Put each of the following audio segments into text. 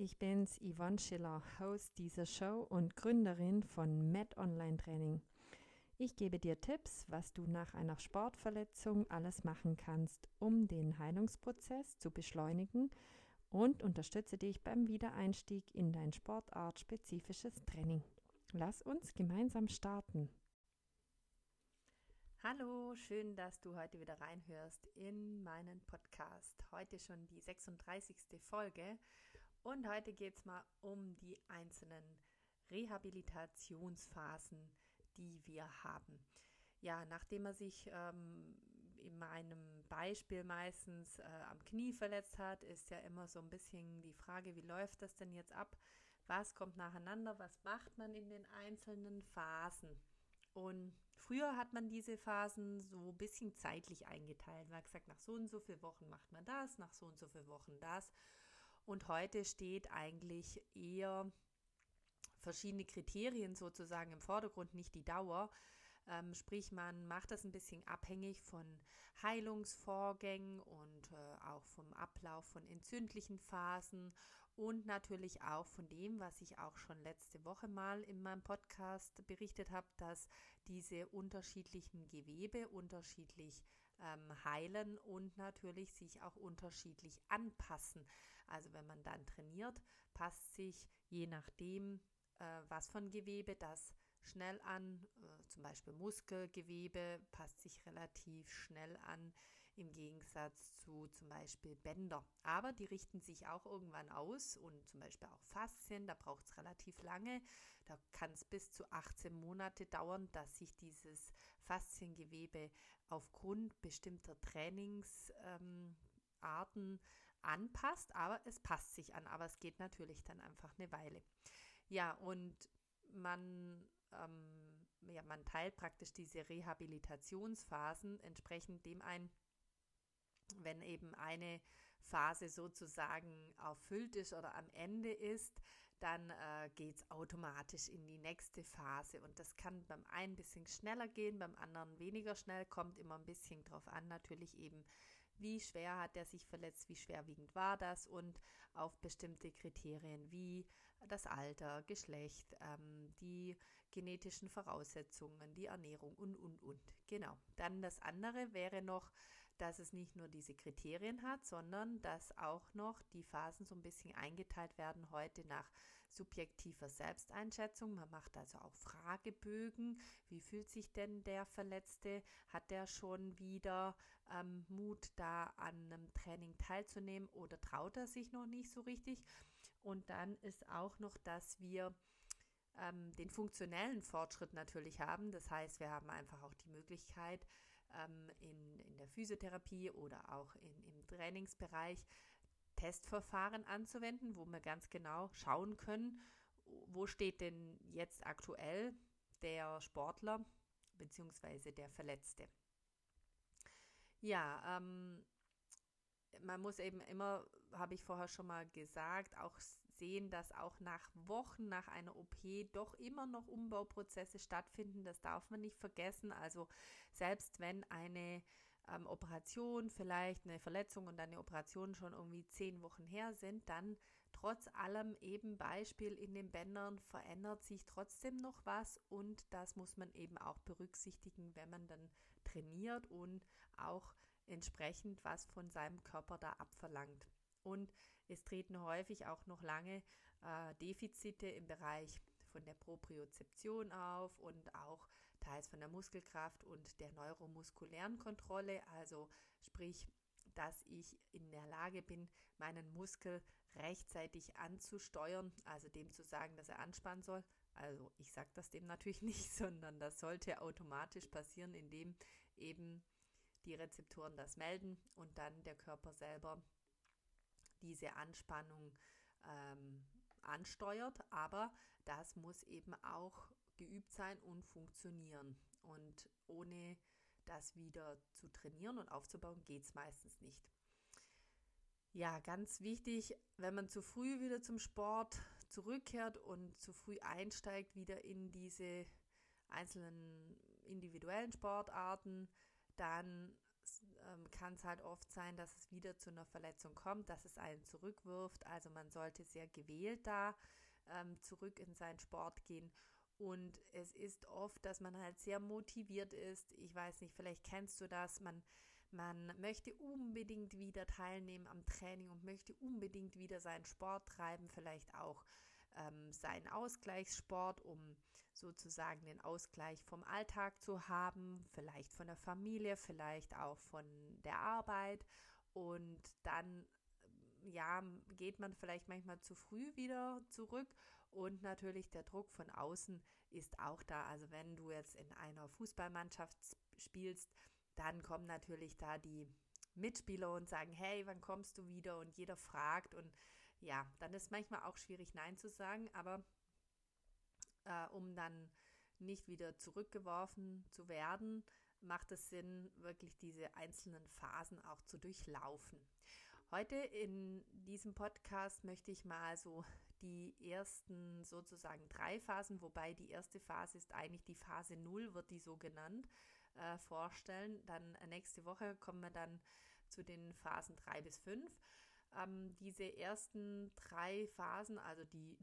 ich bin's, Yvonne Schiller, Host dieser Show und Gründerin von Med Online Training. Ich gebe dir Tipps, was du nach einer Sportverletzung alles machen kannst, um den Heilungsprozess zu beschleunigen und unterstütze dich beim Wiedereinstieg in dein sportartspezifisches Training. Lass uns gemeinsam starten. Hallo, schön, dass du heute wieder reinhörst in meinen Podcast. Heute schon die 36. Folge und heute geht es mal um die einzelnen Rehabilitationsphasen, die wir haben. Ja, nachdem er sich ähm, in meinem Beispiel meistens äh, am Knie verletzt hat, ist ja immer so ein bisschen die Frage, wie läuft das denn jetzt ab? Was kommt nacheinander? Was macht man in den einzelnen Phasen? Und früher hat man diese Phasen so ein bisschen zeitlich eingeteilt. Man hat gesagt, nach so und so vielen Wochen macht man das, nach so und so vielen Wochen das. Und heute steht eigentlich eher verschiedene Kriterien sozusagen im Vordergrund, nicht die Dauer. Ähm, sprich, man macht das ein bisschen abhängig von Heilungsvorgängen und äh, auch vom Ablauf von entzündlichen Phasen und natürlich auch von dem, was ich auch schon letzte Woche mal in meinem Podcast berichtet habe, dass diese unterschiedlichen Gewebe unterschiedlich ähm, heilen und natürlich sich auch unterschiedlich anpassen. Also wenn man dann trainiert, passt sich je nachdem, äh, was von Gewebe das schnell an, äh, zum Beispiel Muskelgewebe passt sich relativ schnell an im Gegensatz zu zum Beispiel Bänder. Aber die richten sich auch irgendwann aus und zum Beispiel auch Faszien, da braucht es relativ lange. Da kann es bis zu 18 Monate dauern, dass sich dieses Fasziengewebe aufgrund bestimmter Trainingsarten ähm, anpasst, aber es passt sich an, aber es geht natürlich dann einfach eine Weile. Ja, und man, ähm, ja, man teilt praktisch diese Rehabilitationsphasen entsprechend dem ein, wenn eben eine Phase sozusagen erfüllt ist oder am Ende ist, dann äh, geht es automatisch in die nächste Phase. Und das kann beim einen ein bisschen schneller gehen, beim anderen weniger schnell, kommt immer ein bisschen drauf an, natürlich eben, wie schwer hat er sich verletzt, wie schwerwiegend war das und auf bestimmte Kriterien wie das Alter, Geschlecht, ähm, die genetischen Voraussetzungen, die Ernährung und, und, und. Genau. Dann das andere wäre noch, dass es nicht nur diese Kriterien hat, sondern dass auch noch die Phasen so ein bisschen eingeteilt werden heute nach subjektiver Selbsteinschätzung. Man macht also auch Fragebögen. Wie fühlt sich denn der Verletzte? Hat der schon wieder ähm, Mut, da an einem Training teilzunehmen oder traut er sich noch nicht so richtig? Und dann ist auch noch, dass wir ähm, den funktionellen Fortschritt natürlich haben. Das heißt, wir haben einfach auch die Möglichkeit, ähm, in, in der Physiotherapie oder auch in, im Trainingsbereich Testverfahren anzuwenden, wo wir ganz genau schauen können, wo steht denn jetzt aktuell der Sportler bzw. der Verletzte. Ja, ähm, man muss eben immer, habe ich vorher schon mal gesagt, auch sehen, dass auch nach Wochen nach einer OP doch immer noch Umbauprozesse stattfinden. Das darf man nicht vergessen. Also selbst wenn eine ähm, Operation, vielleicht eine Verletzung und eine Operation schon irgendwie zehn Wochen her sind, dann trotz allem eben Beispiel in den Bändern verändert sich trotzdem noch was und das muss man eben auch berücksichtigen, wenn man dann trainiert und auch entsprechend was von seinem Körper da abverlangt. Und es treten häufig auch noch lange äh, Defizite im Bereich von der Propriozeption auf und auch teils von der Muskelkraft und der neuromuskulären Kontrolle, also sprich, dass ich in der Lage bin, meinen Muskel rechtzeitig anzusteuern, also dem zu sagen, dass er anspannen soll. Also ich sage das dem natürlich nicht, sondern das sollte automatisch passieren, indem eben die Rezeptoren das melden und dann der Körper selber diese Anspannung ähm, ansteuert. Aber das muss eben auch geübt sein und funktionieren. Und ohne das wieder zu trainieren und aufzubauen, geht es meistens nicht. Ja, ganz wichtig, wenn man zu früh wieder zum Sport zurückkehrt und zu früh einsteigt, wieder in diese einzelnen individuellen Sportarten, dann ähm, kann es halt oft sein, dass es wieder zu einer Verletzung kommt, dass es einen zurückwirft. Also man sollte sehr gewählt da ähm, zurück in seinen Sport gehen. Und es ist oft, dass man halt sehr motiviert ist. Ich weiß nicht, vielleicht kennst du das. Man, man möchte unbedingt wieder teilnehmen am Training und möchte unbedingt wieder seinen Sport treiben, vielleicht auch ähm, seinen Ausgleichssport, um sozusagen den Ausgleich vom Alltag zu haben, vielleicht von der Familie, vielleicht auch von der Arbeit. Und dann ja, geht man vielleicht manchmal zu früh wieder zurück und natürlich der Druck von außen ist auch da. Also wenn du jetzt in einer Fußballmannschaft spielst, dann kommen natürlich da die Mitspieler und sagen, hey, wann kommst du wieder? Und jeder fragt und ja, dann ist manchmal auch schwierig Nein zu sagen, aber äh, um dann nicht wieder zurückgeworfen zu werden, macht es Sinn, wirklich diese einzelnen Phasen auch zu durchlaufen. Heute in diesem Podcast möchte ich mal so die ersten sozusagen drei Phasen, wobei die erste Phase ist eigentlich die Phase 0, wird die so genannt, äh, vorstellen. Dann äh, nächste Woche kommen wir dann zu den Phasen 3 bis 5. Ähm, diese ersten drei Phasen, also die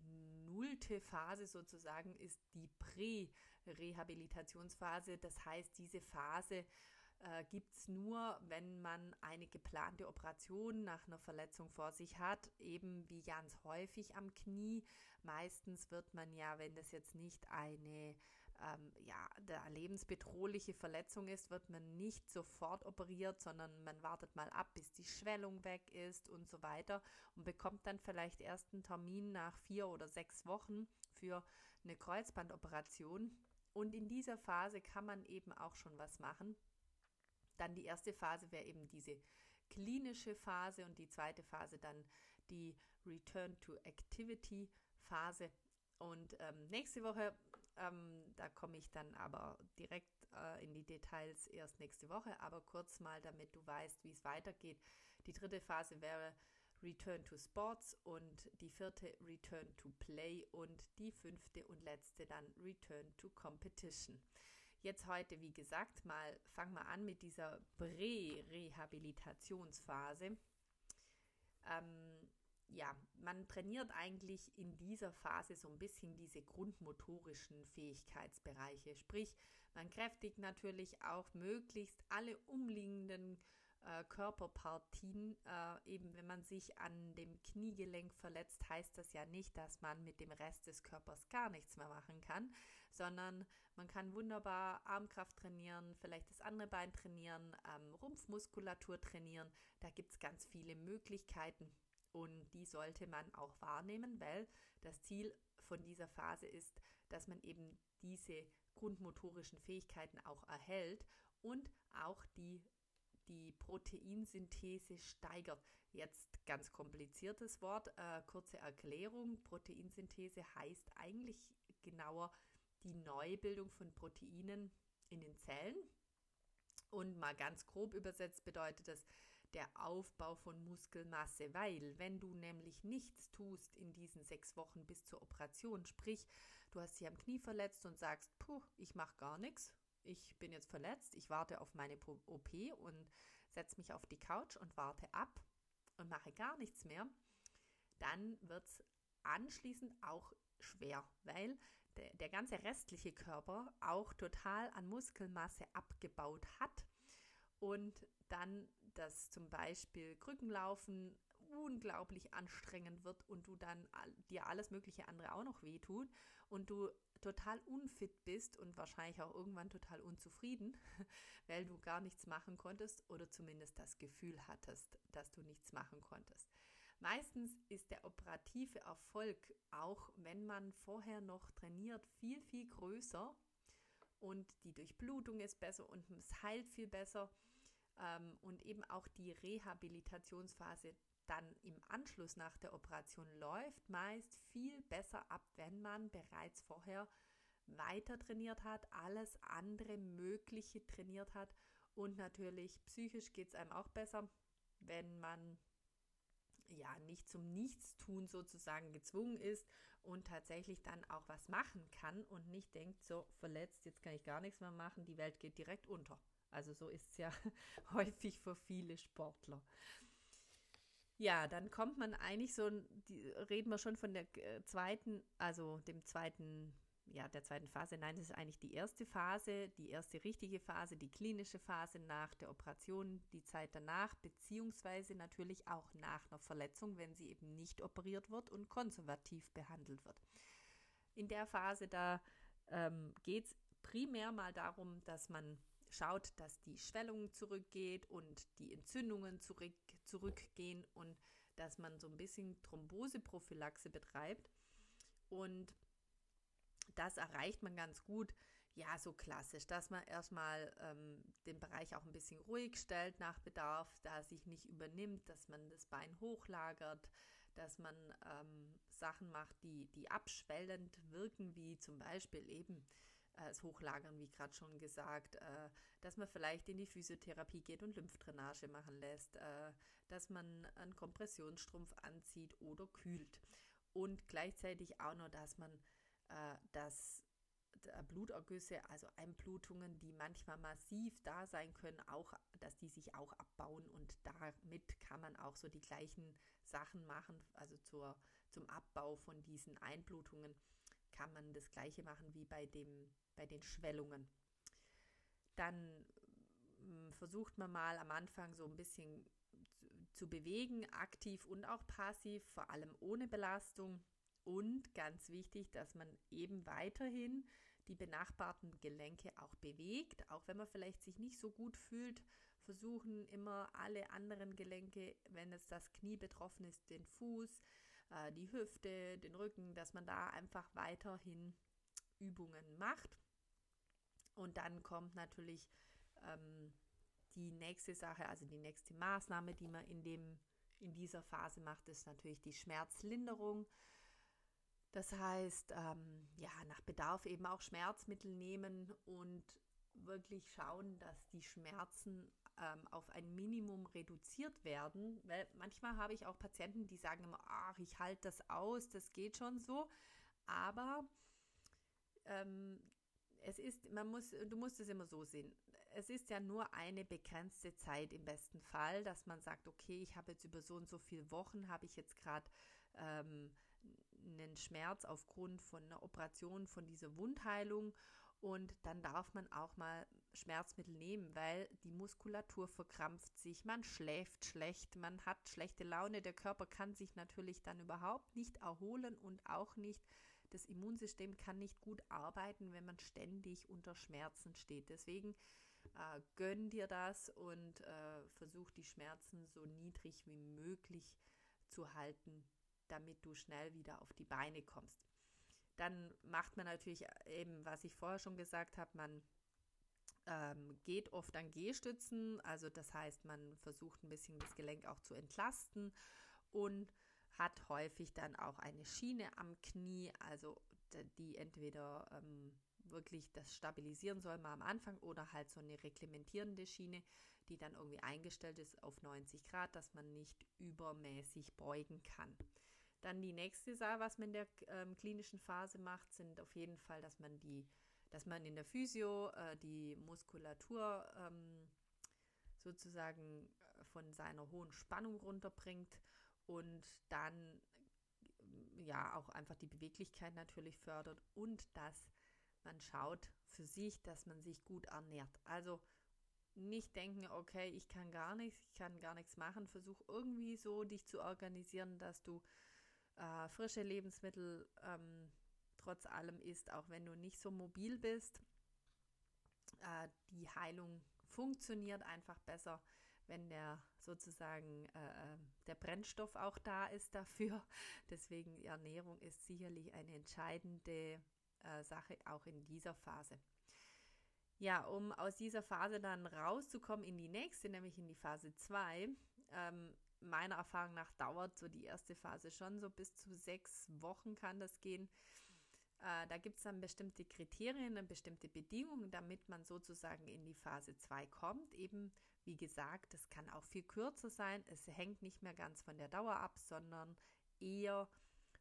nullte Phase sozusagen, ist die Prä-Rehabilitationsphase. Das heißt, diese Phase äh, gibt es nur, wenn man eine geplante Operation nach einer Verletzung vor sich hat, eben wie ganz häufig am Knie. Meistens wird man ja, wenn das jetzt nicht eine ähm, ja, lebensbedrohliche Verletzung ist, wird man nicht sofort operiert, sondern man wartet mal ab, bis die Schwellung weg ist und so weiter und bekommt dann vielleicht erst einen Termin nach vier oder sechs Wochen für eine Kreuzbandoperation. Und in dieser Phase kann man eben auch schon was machen. Dann die erste Phase wäre eben diese klinische Phase und die zweite Phase dann die Return to Activity Phase. Und ähm, nächste Woche, ähm, da komme ich dann aber direkt äh, in die Details erst nächste Woche, aber kurz mal, damit du weißt, wie es weitergeht. Die dritte Phase wäre Return to Sports und die vierte Return to Play und die fünfte und letzte dann Return to Competition. Jetzt heute, wie gesagt, mal fangen wir an mit dieser Prä-Rehabilitationsphase. Ähm, ja, man trainiert eigentlich in dieser Phase so ein bisschen diese grundmotorischen Fähigkeitsbereiche. Sprich, man kräftigt natürlich auch möglichst alle umliegenden äh, Körperpartien. Äh, eben wenn man sich an dem Kniegelenk verletzt, heißt das ja nicht, dass man mit dem Rest des Körpers gar nichts mehr machen kann, sondern man kann wunderbar Armkraft trainieren, vielleicht das andere Bein trainieren, ähm, Rumpfmuskulatur trainieren. Da gibt es ganz viele Möglichkeiten und die sollte man auch wahrnehmen, weil das Ziel von dieser Phase ist, dass man eben diese grundmotorischen Fähigkeiten auch erhält und auch die die Proteinsynthese steigert. Jetzt ganz kompliziertes Wort, äh, kurze Erklärung. Proteinsynthese heißt eigentlich genauer die Neubildung von Proteinen in den Zellen. Und mal ganz grob übersetzt bedeutet das der Aufbau von Muskelmasse, weil wenn du nämlich nichts tust in diesen sechs Wochen bis zur Operation, sprich, du hast dich am Knie verletzt und sagst, puh, ich mache gar nichts, ich bin jetzt verletzt, ich warte auf meine OP und setze mich auf die Couch und warte ab und mache gar nichts mehr, dann wird es anschließend auch schwer, weil der, ganze restliche Körper auch total an Muskelmasse abgebaut hat und dann das zum Beispiel Krückenlaufen unglaublich anstrengend wird und du dann dir alles mögliche andere auch noch wehtun und du total unfit bist und wahrscheinlich auch irgendwann total unzufrieden, weil du gar nichts machen konntest oder zumindest das Gefühl hattest, dass du nichts machen konntest. Meistens ist der operative Erfolg, auch wenn man vorher noch trainiert, viel, viel größer und die Durchblutung ist besser und es heilt viel besser ähm, und eben auch die Rehabilitationsphase dann im Anschluss nach der Operation läuft meist viel besser ab, wenn man bereits vorher weiter trainiert hat, alles andere Mögliche trainiert hat. Und natürlich psychisch geht es einem auch besser, wenn man ja nicht zum Nichtstun sozusagen gezwungen ist und tatsächlich dann auch was machen kann und nicht denkt, so verletzt, jetzt kann ich gar nichts mehr machen, die Welt geht direkt unter. Also so ist es ja häufig für viele Sportler. Ja, dann kommt man eigentlich so, die, reden wir schon von der äh, zweiten, also dem zweiten ja, der zweiten Phase. Nein, das ist eigentlich die erste Phase, die erste richtige Phase, die klinische Phase nach der Operation, die Zeit danach, beziehungsweise natürlich auch nach einer Verletzung, wenn sie eben nicht operiert wird und konservativ behandelt wird. In der Phase, da ähm, geht es primär mal darum, dass man schaut, dass die Schwellung zurückgeht und die Entzündungen zurück, zurückgehen und dass man so ein bisschen Thromboseprophylaxe betreibt. Und das erreicht man ganz gut. Ja, so klassisch, dass man erstmal ähm, den Bereich auch ein bisschen ruhig stellt nach Bedarf, da sich nicht übernimmt, dass man das Bein hochlagert, dass man ähm, Sachen macht, die, die abschwellend wirken, wie zum Beispiel eben äh, das Hochlagern, wie gerade schon gesagt, äh, dass man vielleicht in die Physiotherapie geht und Lymphdrainage machen lässt, äh, dass man einen Kompressionsstrumpf anzieht oder kühlt. Und gleichzeitig auch noch, dass man dass Blutergüsse, also Einblutungen, die manchmal massiv da sein können, auch, dass die sich auch abbauen und damit kann man auch so die gleichen Sachen machen, also zur, zum Abbau von diesen Einblutungen kann man das gleiche machen wie bei, dem, bei den Schwellungen. Dann hm, versucht man mal am Anfang so ein bisschen zu bewegen, aktiv und auch passiv, vor allem ohne Belastung. Und ganz wichtig, dass man eben weiterhin die benachbarten Gelenke auch bewegt, auch wenn man vielleicht sich nicht so gut fühlt, versuchen immer alle anderen Gelenke, wenn es das Knie betroffen ist, den Fuß, äh, die Hüfte, den Rücken, dass man da einfach weiterhin Übungen macht. Und dann kommt natürlich ähm, die nächste Sache, also die nächste Maßnahme, die man in, dem, in dieser Phase macht, ist natürlich die Schmerzlinderung. Das heißt, ähm, ja, nach Bedarf eben auch Schmerzmittel nehmen und wirklich schauen, dass die Schmerzen ähm, auf ein Minimum reduziert werden. Weil manchmal habe ich auch Patienten, die sagen immer, ach, ich halte das aus, das geht schon so. Aber ähm, es ist, man muss, du musst es immer so sehen. Es ist ja nur eine begrenzte Zeit im besten Fall, dass man sagt, okay, ich habe jetzt über so und so viele Wochen, habe ich jetzt gerade ähm, einen Schmerz aufgrund von einer Operation, von dieser Wundheilung. Und dann darf man auch mal Schmerzmittel nehmen, weil die Muskulatur verkrampft sich, man schläft schlecht, man hat schlechte Laune, der Körper kann sich natürlich dann überhaupt nicht erholen und auch nicht, das Immunsystem kann nicht gut arbeiten, wenn man ständig unter Schmerzen steht. Deswegen äh, gönn dir das und äh, versuch die Schmerzen so niedrig wie möglich zu halten, damit du schnell wieder auf die Beine kommst. Dann macht man natürlich eben, was ich vorher schon gesagt habe, man ähm, geht oft an Gehstützen, also das heißt, man versucht ein bisschen das Gelenk auch zu entlasten und hat häufig dann auch eine Schiene am Knie, also die entweder ähm, wirklich das stabilisieren soll mal am Anfang oder halt so eine reglementierende Schiene, die dann irgendwie eingestellt ist auf 90 Grad, dass man nicht übermäßig beugen kann. Dann die nächste Sache, was man in der ähm, klinischen Phase macht, sind auf jeden Fall, dass man die, dass man in der Physio äh, die Muskulatur ähm, sozusagen äh, von seiner hohen Spannung runterbringt und dann ja auch einfach die Beweglichkeit natürlich fördert und dass man schaut für sich, dass man sich gut ernährt. Also nicht denken, okay, ich kann gar nichts, ich kann gar nichts machen. Versuch irgendwie so dich zu organisieren, dass du äh, frische Lebensmittel ähm, trotz allem isst, auch wenn du nicht so mobil bist. Äh, die Heilung funktioniert einfach besser, wenn der sozusagen äh, äh der Brennstoff auch da ist dafür. Deswegen Ernährung ist sicherlich eine entscheidende äh, Sache auch in dieser Phase. Ja, um aus dieser Phase dann rauszukommen in die nächste, nämlich in die Phase 2, ähm, meiner Erfahrung nach dauert so die erste Phase schon so bis zu sechs Wochen kann das gehen. Äh, da gibt es dann bestimmte Kriterien und bestimmte Bedingungen, damit man sozusagen in die Phase 2 kommt. Eben, wie gesagt, es kann auch viel kürzer sein. Es hängt nicht mehr ganz von der Dauer ab, sondern eher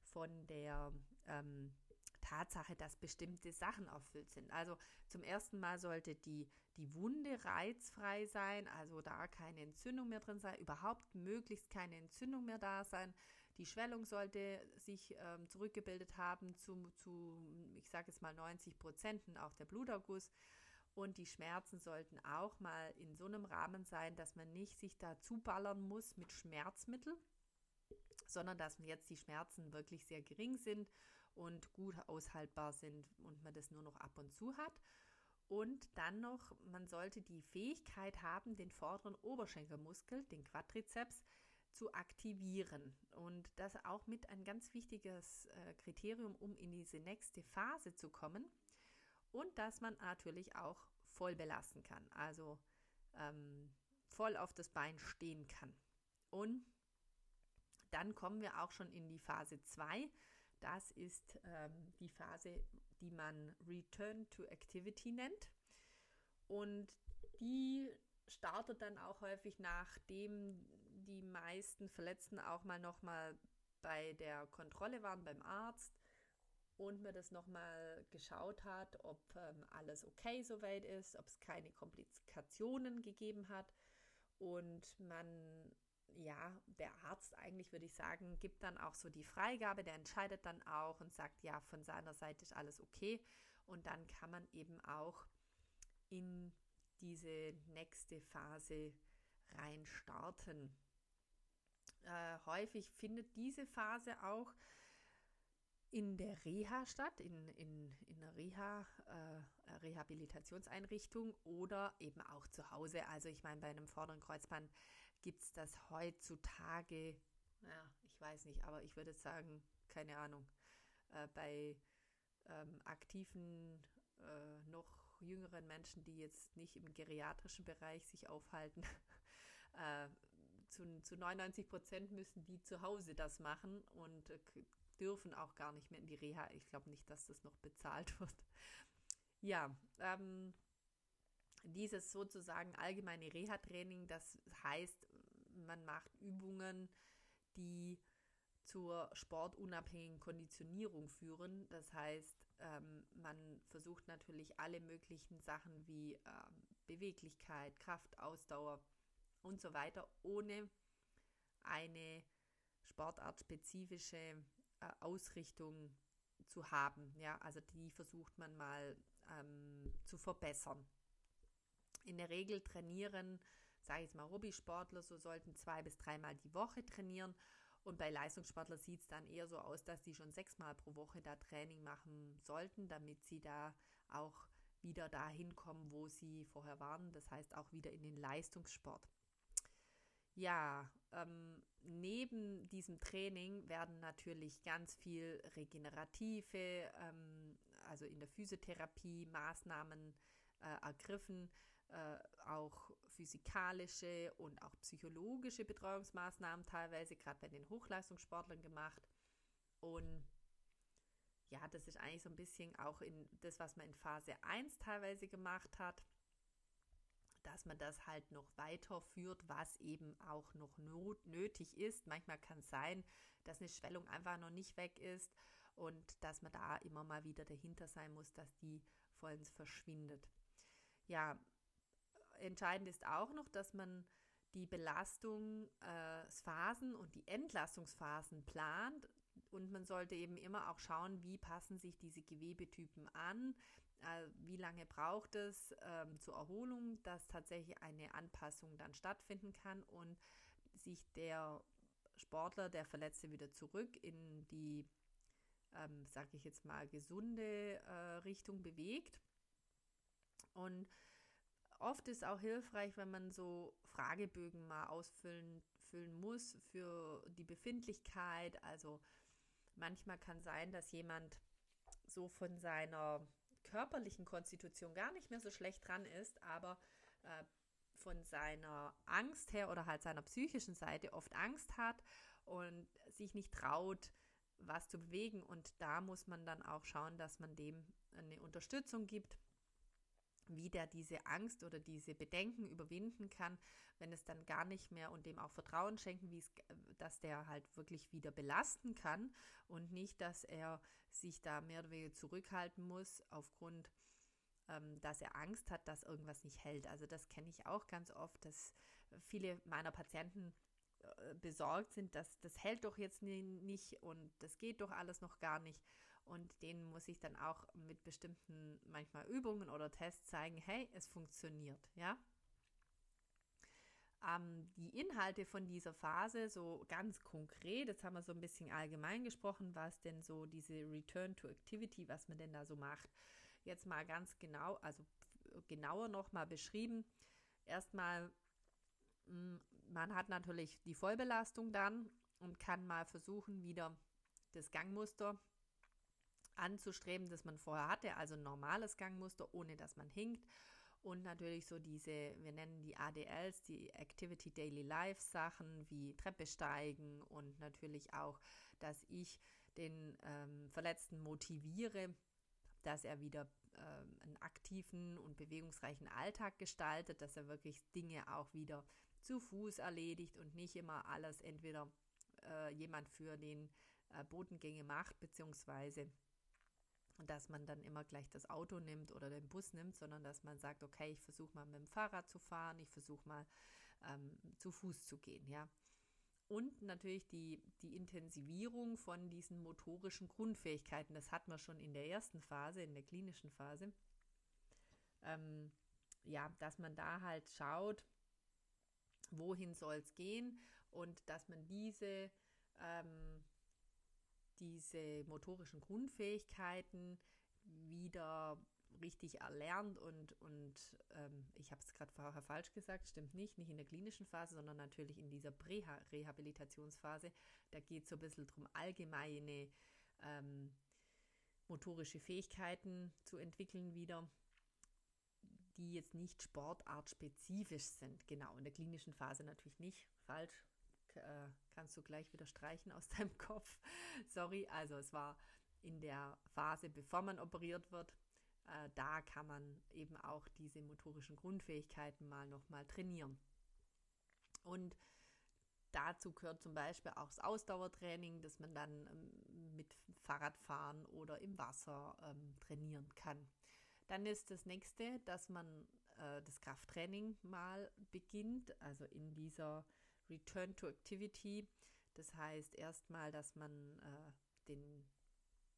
von der ähm, Tatsache, dass bestimmte Sachen erfüllt sind. Also zum ersten Mal sollte die, die Wunde reizfrei sein, also da keine Entzündung mehr drin sein, überhaupt möglichst keine Entzündung mehr da sein. Die Schwellung sollte sich ähm, zurückgebildet haben zu, zu ich sage jetzt mal 90 Prozent, auch der Bluterguss. Und die Schmerzen sollten auch mal in so einem Rahmen sein, dass man nicht sich da zuballern muss mit Schmerzmitteln, sondern dass jetzt die Schmerzen wirklich sehr gering sind und gut aushaltbar sind und man das nur noch ab und zu hat. Und dann noch, man sollte die Fähigkeit haben, den vorderen Oberschenkelmuskel, den Quadrizeps, zu aktivieren. Und das auch mit ein ganz wichtiges äh, Kriterium, um in diese nächste Phase zu kommen. Und dass man natürlich auch voll belassen kann, also ähm, voll auf das Bein stehen kann. Und dann kommen wir auch schon in die Phase 2. Das ist ähm, die Phase, die man Return to Activity nennt. Und die startet dann auch häufig nachdem die meisten Verletzten auch mal nochmal bei der Kontrolle waren beim Arzt und mir das nochmal geschaut hat, ob ähm, alles okay soweit ist, ob es keine Komplikationen gegeben hat und man ja, der Arzt eigentlich, würde ich sagen, gibt dann auch so die Freigabe, der entscheidet dann auch und sagt, ja, von seiner Seite ist alles okay. Und dann kann man eben auch in diese nächste Phase rein starten. Äh, häufig findet diese Phase auch in der Reha statt, in, in, in einer Reha, äh, Rehabilitationseinrichtung oder eben auch zu Hause. Also ich meine, bei einem vorderen Kreuzband gibt es das heutzutage, ja, ich weiß nicht, aber ich würde sagen, keine Ahnung, äh, bei ähm, aktiven, äh, noch jüngeren Menschen, die jetzt nicht im geriatrischen Bereich sich aufhalten, äh, zu, zu 99 Prozent müssen die zu Hause das machen und äh, dürfen auch gar nicht mehr in die Reha. Ich glaube nicht, dass das noch bezahlt wird. Ja, ähm, dieses sozusagen allgemeine Reha-Training, das heißt, man macht Übungen, die zur sportunabhängigen Konditionierung führen. Das heißt, ähm, man versucht natürlich alle möglichen Sachen wie ähm, Beweglichkeit, Kraft, Ausdauer und so weiter, ohne eine sportartspezifische äh, Ausrichtung zu haben. Ja, also die versucht man mal ähm, zu verbessern. In der Regel trainieren sage ich jetzt mal, Hobbysportler, so sollten zwei bis dreimal die Woche trainieren. Und bei Leistungssportlern sieht es dann eher so aus, dass die schon sechsmal pro Woche da Training machen sollten, damit sie da auch wieder dahin kommen, wo sie vorher waren. Das heißt auch wieder in den Leistungssport. Ja, ähm, neben diesem Training werden natürlich ganz viel regenerative, ähm, also in der Physiotherapie Maßnahmen äh, ergriffen, äh, auch physikalische und auch psychologische Betreuungsmaßnahmen teilweise, gerade bei den Hochleistungssportlern gemacht. Und ja, das ist eigentlich so ein bisschen auch in das, was man in Phase 1 teilweise gemacht hat, dass man das halt noch weiterführt, was eben auch noch not nötig ist. Manchmal kann es sein, dass eine Schwellung einfach noch nicht weg ist und dass man da immer mal wieder dahinter sein muss, dass die vollends verschwindet. Ja, entscheidend ist auch noch, dass man die Belastungsphasen äh, und die Entlastungsphasen plant. Und man sollte eben immer auch schauen, wie passen sich diese Gewebetypen an, äh, wie lange braucht es ähm, zur Erholung, dass tatsächlich eine Anpassung dann stattfinden kann und sich der Sportler, der Verletzte wieder zurück in die, ähm, sage ich jetzt mal, gesunde äh, Richtung bewegt. Und oft ist auch hilfreich, wenn man so Fragebögen mal ausfüllen füllen muss für die Befindlichkeit. Also manchmal kann sein, dass jemand so von seiner körperlichen Konstitution gar nicht mehr so schlecht dran ist, aber äh, von seiner Angst her oder halt seiner psychischen Seite oft Angst hat und sich nicht traut, was zu bewegen. Und da muss man dann auch schauen, dass man dem eine Unterstützung gibt wie der diese Angst oder diese Bedenken überwinden kann, wenn es dann gar nicht mehr und dem auch Vertrauen schenken, wie es, dass der halt wirklich wieder belasten kann und nicht, dass er sich da mehr oder weniger zurückhalten muss aufgrund, ähm, dass er Angst hat, dass irgendwas nicht hält. Also das kenne ich auch ganz oft, dass viele meiner Patienten äh, besorgt sind, dass das hält doch jetzt nicht und das geht doch alles noch gar nicht. Und denen muss ich dann auch mit bestimmten manchmal Übungen oder Tests zeigen, hey, es funktioniert, ja. Ähm, die Inhalte von dieser Phase, so ganz konkret, jetzt haben wir so ein bisschen allgemein gesprochen, was denn so diese Return to Activity, was man denn da so macht. Jetzt mal ganz genau, also genauer nochmal beschrieben. Erstmal, hm, man hat natürlich die Vollbelastung dann und kann mal versuchen, wieder das Gangmuster anzustreben, das man vorher hatte, also ein normales Gangmuster, ohne dass man hinkt. Und natürlich so diese, wir nennen die ADLs, die Activity Daily Life Sachen wie Treppe steigen und natürlich auch, dass ich den ähm, Verletzten motiviere, dass er wieder ähm, einen aktiven und bewegungsreichen Alltag gestaltet, dass er wirklich Dinge auch wieder zu Fuß erledigt und nicht immer alles entweder äh, jemand für den äh, Bodengänge macht, beziehungsweise dass man dann immer gleich das Auto nimmt oder den Bus nimmt, sondern dass man sagt, okay, ich versuche mal mit dem Fahrrad zu fahren, ich versuche mal ähm, zu Fuß zu gehen, ja. Und natürlich die, die Intensivierung von diesen motorischen Grundfähigkeiten. Das hatten wir schon in der ersten Phase, in der klinischen Phase. Ähm, ja, dass man da halt schaut, wohin soll es gehen und dass man diese ähm, diese motorischen Grundfähigkeiten wieder richtig erlernt und, und ähm, ich habe es gerade vorher falsch gesagt, stimmt nicht, nicht in der klinischen Phase, sondern natürlich in dieser Prä-Rehabilitationsphase. Da geht es so ein bisschen darum, allgemeine ähm, motorische Fähigkeiten zu entwickeln wieder, die jetzt nicht sportartspezifisch sind. Genau, in der klinischen Phase natürlich nicht, falsch, äh, kannst du gleich wieder streichen aus deinem Kopf. Sorry, also es war in der Phase, bevor man operiert wird. Äh, da kann man eben auch diese motorischen Grundfähigkeiten mal nochmal trainieren. Und dazu gehört zum Beispiel auch das Ausdauertraining, dass man dann ähm, mit Fahrradfahren oder im Wasser ähm, trainieren kann. Dann ist das nächste, dass man äh, das Krafttraining mal beginnt, also in dieser Return to Activity. Das heißt erstmal, dass man äh, den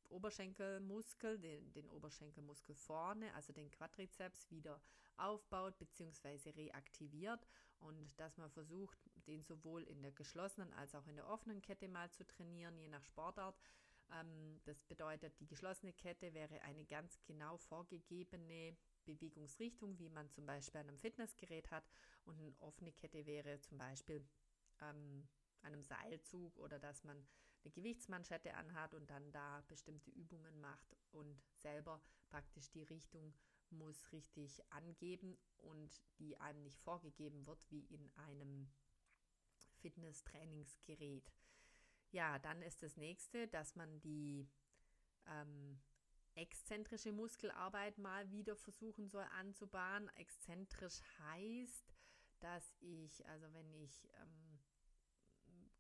Oberschenkelmuskel, den, den Oberschenkelmuskel vorne, also den Quadrizeps wieder aufbaut bzw. reaktiviert und dass man versucht, den sowohl in der geschlossenen als auch in der offenen Kette mal zu trainieren, je nach Sportart. Ähm, das bedeutet, die geschlossene Kette wäre eine ganz genau vorgegebene Bewegungsrichtung, wie man zum Beispiel an einem Fitnessgerät hat. Und eine offene Kette wäre zum Beispiel ähm, einem Seilzug oder dass man eine Gewichtsmanschette anhat und dann da bestimmte Übungen macht und selber praktisch die Richtung muss richtig angeben und die einem nicht vorgegeben wird wie in einem Fitness-Trainingsgerät. Ja, dann ist das nächste, dass man die ähm, exzentrische Muskelarbeit mal wieder versuchen soll anzubahnen. Exzentrisch heißt, dass ich, also wenn ich ähm,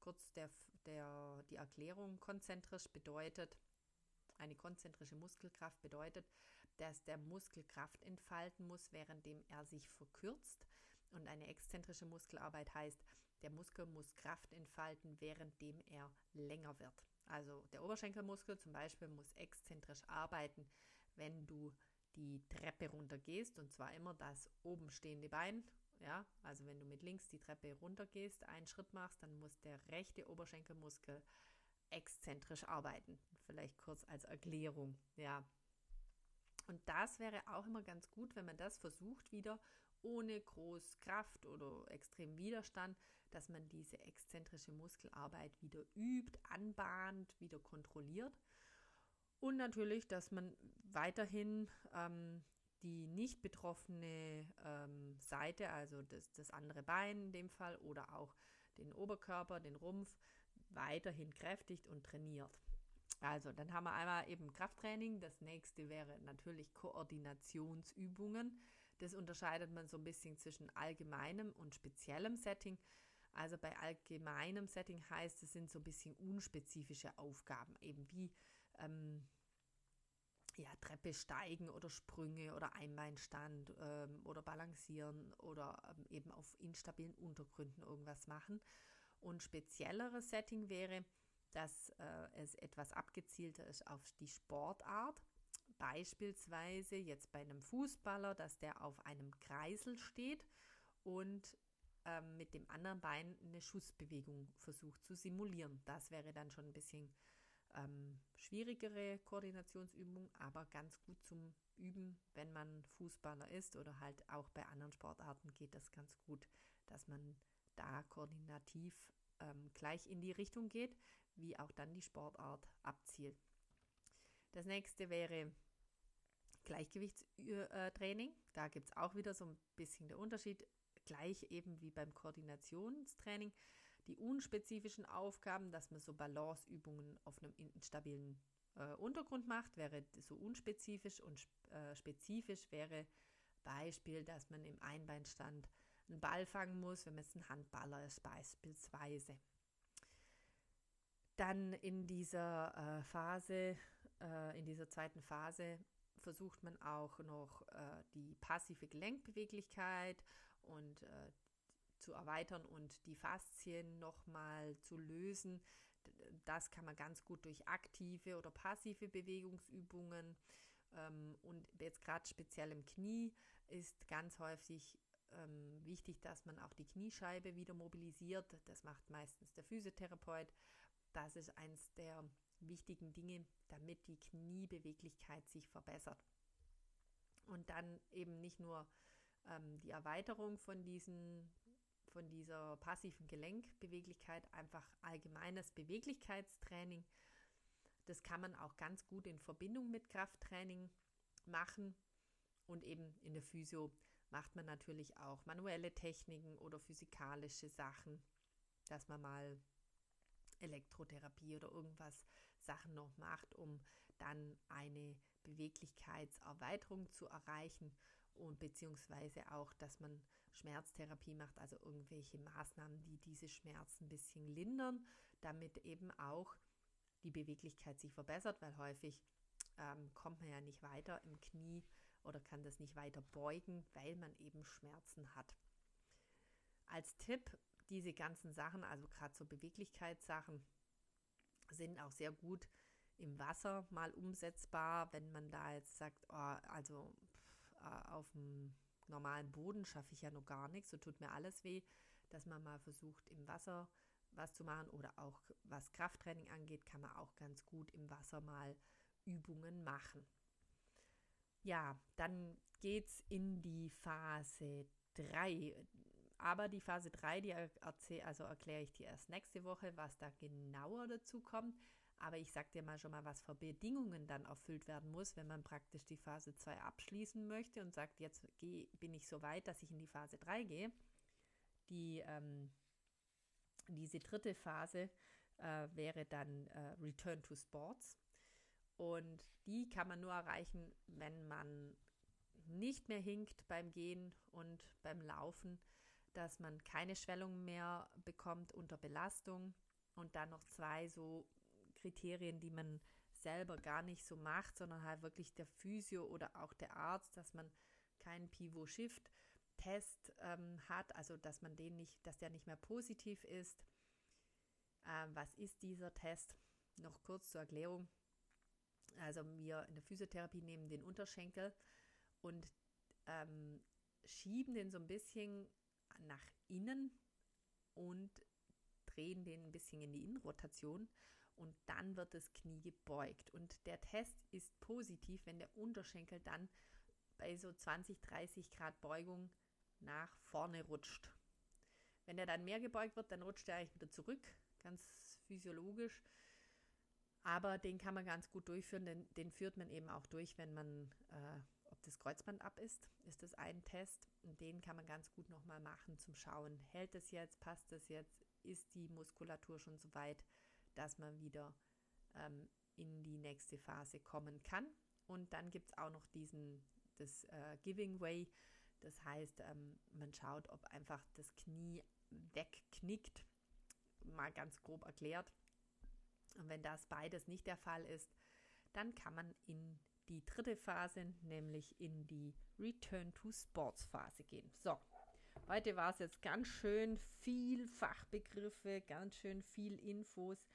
kurz der, der, die Erklärung konzentrisch bedeutet, eine konzentrische Muskelkraft bedeutet, dass der Muskel Kraft entfalten muss, währenddem er sich verkürzt. Und eine exzentrische Muskelarbeit heißt, der Muskel muss Kraft entfalten, währenddem er länger wird. Also der Oberschenkelmuskel zum Beispiel muss exzentrisch arbeiten, wenn du die Treppe runtergehst und zwar immer das oben stehende Bein. Ja, also wenn du mit links die Treppe runtergehst, einen Schritt machst, dann muss der rechte Oberschenkelmuskel exzentrisch arbeiten. Vielleicht kurz als Erklärung. Ja. Und das wäre auch immer ganz gut, wenn man das versucht, wieder ohne groß Kraft oder extrem Widerstand, dass man diese exzentrische Muskelarbeit wieder übt, anbahnt, wieder kontrolliert. Und natürlich, dass man weiterhin ähm, die nicht betroffene ähm, Seite, also das, das andere Bein in dem Fall oder auch den Oberkörper, den Rumpf, weiterhin kräftigt und trainiert. Also, dann haben wir einmal eben Krafttraining. Das nächste wäre natürlich Koordinationsübungen. Das unterscheidet man so ein bisschen zwischen allgemeinem und speziellem Setting. Also bei allgemeinem Setting heißt es sind so ein bisschen unspezifische Aufgaben, eben wie ähm, ja, Treppe steigen oder Sprünge oder Einbeinstand ähm, oder balancieren oder ähm, eben auf instabilen Untergründen irgendwas machen. Und spezielleres Setting wäre, dass äh, es etwas abgezielter ist auf die Sportart. Beispielsweise jetzt bei einem Fußballer, dass der auf einem Kreisel steht und ähm, mit dem anderen Bein eine Schussbewegung versucht zu simulieren. Das wäre dann schon ein bisschen ähm, schwierigere Koordinationsübung, aber ganz gut zum Üben, wenn man Fußballer ist oder halt auch bei anderen Sportarten geht das ganz gut, dass man da koordinativ ähm, gleich in die Richtung geht, wie auch dann die Sportart abzielt. Das nächste wäre Gleichgewichtstraining. Da gibt es auch wieder so ein bisschen der Unterschied, gleich eben wie beim Koordinationstraining die unspezifischen Aufgaben, dass man so Balanceübungen auf einem instabilen äh, Untergrund macht, wäre so unspezifisch und äh, spezifisch wäre Beispiel, dass man im Einbeinstand einen Ball fangen muss, wenn man jetzt ein Handballer ist beispielsweise. Dann in dieser äh, Phase, äh, in dieser zweiten Phase versucht man auch noch äh, die passive Gelenkbeweglichkeit und äh, zu erweitern und die Faszien nochmal zu lösen. Das kann man ganz gut durch aktive oder passive Bewegungsübungen. Ähm, und jetzt gerade speziell im Knie ist ganz häufig ähm, wichtig, dass man auch die Kniescheibe wieder mobilisiert. Das macht meistens der Physiotherapeut. Das ist eins der wichtigen Dinge, damit die Kniebeweglichkeit sich verbessert. Und dann eben nicht nur ähm, die Erweiterung von diesen von dieser passiven Gelenkbeweglichkeit einfach allgemeines Beweglichkeitstraining. Das kann man auch ganz gut in Verbindung mit Krafttraining machen und eben in der Physio macht man natürlich auch manuelle Techniken oder physikalische Sachen, dass man mal Elektrotherapie oder irgendwas Sachen noch macht, um dann eine Beweglichkeitserweiterung zu erreichen und beziehungsweise auch, dass man Schmerztherapie macht, also irgendwelche Maßnahmen, die diese Schmerzen ein bisschen lindern, damit eben auch die Beweglichkeit sich verbessert, weil häufig ähm, kommt man ja nicht weiter im Knie oder kann das nicht weiter beugen, weil man eben Schmerzen hat. Als Tipp, diese ganzen Sachen, also gerade so Beweglichkeitssachen, sind auch sehr gut im Wasser mal umsetzbar, wenn man da jetzt sagt, oh, also auf dem normalen Boden schaffe ich ja noch gar nichts, so tut mir alles weh, dass man mal versucht, im Wasser was zu machen oder auch was Krafttraining angeht, kann man auch ganz gut im Wasser mal Übungen machen. Ja, dann geht es in die Phase 3. Aber die Phase 3, die also erkläre ich dir erst nächste Woche, was da genauer dazu kommt. Aber ich sage dir mal schon mal, was für Bedingungen dann erfüllt werden muss, wenn man praktisch die Phase 2 abschließen möchte und sagt, jetzt geh, bin ich so weit, dass ich in die Phase 3 gehe. Die, ähm, diese dritte Phase äh, wäre dann äh, Return to Sports. Und die kann man nur erreichen, wenn man nicht mehr hinkt beim Gehen und beim Laufen, dass man keine Schwellung mehr bekommt unter Belastung und dann noch zwei so Kriterien, die man selber gar nicht so macht, sondern halt wirklich der Physio oder auch der Arzt, dass man keinen Pivot-Shift-Test ähm, hat, also dass man den nicht, dass der nicht mehr positiv ist. Ähm, was ist dieser Test? Noch kurz zur Erklärung. Also wir in der Physiotherapie nehmen den Unterschenkel und ähm, schieben den so ein bisschen nach innen und drehen den ein bisschen in die Innenrotation und dann wird das Knie gebeugt. Und der Test ist positiv, wenn der Unterschenkel dann bei so 20, 30 Grad Beugung nach vorne rutscht. Wenn der dann mehr gebeugt wird, dann rutscht er eigentlich wieder zurück, ganz physiologisch. Aber den kann man ganz gut durchführen, denn den führt man eben auch durch, wenn man, äh, ob das Kreuzband ab ist, ist das ein Test. Und den kann man ganz gut nochmal machen zum Schauen. Hält es jetzt, passt es jetzt, ist die Muskulatur schon so weit, dass man wieder ähm, in die nächste Phase kommen kann. Und dann gibt es auch noch diesen, das äh, Giving Way. Das heißt, ähm, man schaut, ob einfach das Knie wegknickt, mal ganz grob erklärt. Und wenn das beides nicht der Fall ist, dann kann man in die dritte Phase, nämlich in die Return to Sports Phase gehen. So, heute war es jetzt ganz schön viel Fachbegriffe, ganz schön viel Infos.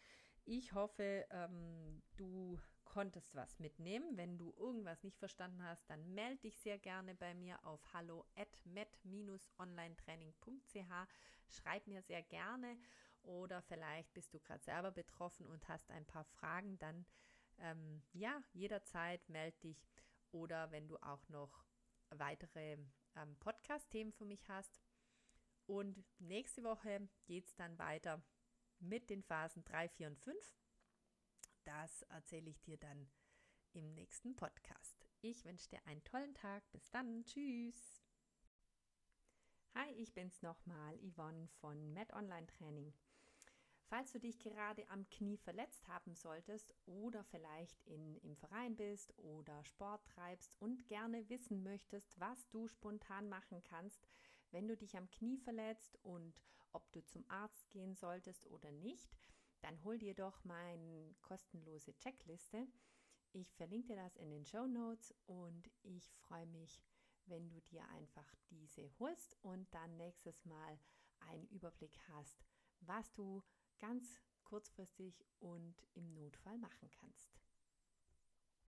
Ich hoffe, ähm, du konntest was mitnehmen. Wenn du irgendwas nicht verstanden hast, dann melde dich sehr gerne bei mir auf hallo at met-onlinetraining.ch. Schreib mir sehr gerne oder vielleicht bist du gerade selber betroffen und hast ein paar Fragen, dann ähm, ja, jederzeit melde dich. Oder wenn du auch noch weitere ähm, Podcast-Themen für mich hast. Und nächste Woche geht es dann weiter mit den Phasen 3, 4 und 5. Das erzähle ich dir dann im nächsten Podcast. Ich wünsche dir einen tollen Tag. Bis dann. Tschüss. Hi, ich bin's nochmal, Yvonne von Med Online Training. Falls du dich gerade am Knie verletzt haben solltest oder vielleicht in, im Verein bist oder Sport treibst und gerne wissen möchtest, was du spontan machen kannst, wenn du dich am Knie verletzt und ob du zum Arzt gehen solltest oder nicht, dann hol dir doch meine kostenlose Checkliste. Ich verlinke dir das in den Show Notes und ich freue mich, wenn du dir einfach diese holst und dann nächstes Mal einen Überblick hast, was du ganz kurzfristig und im Notfall machen kannst.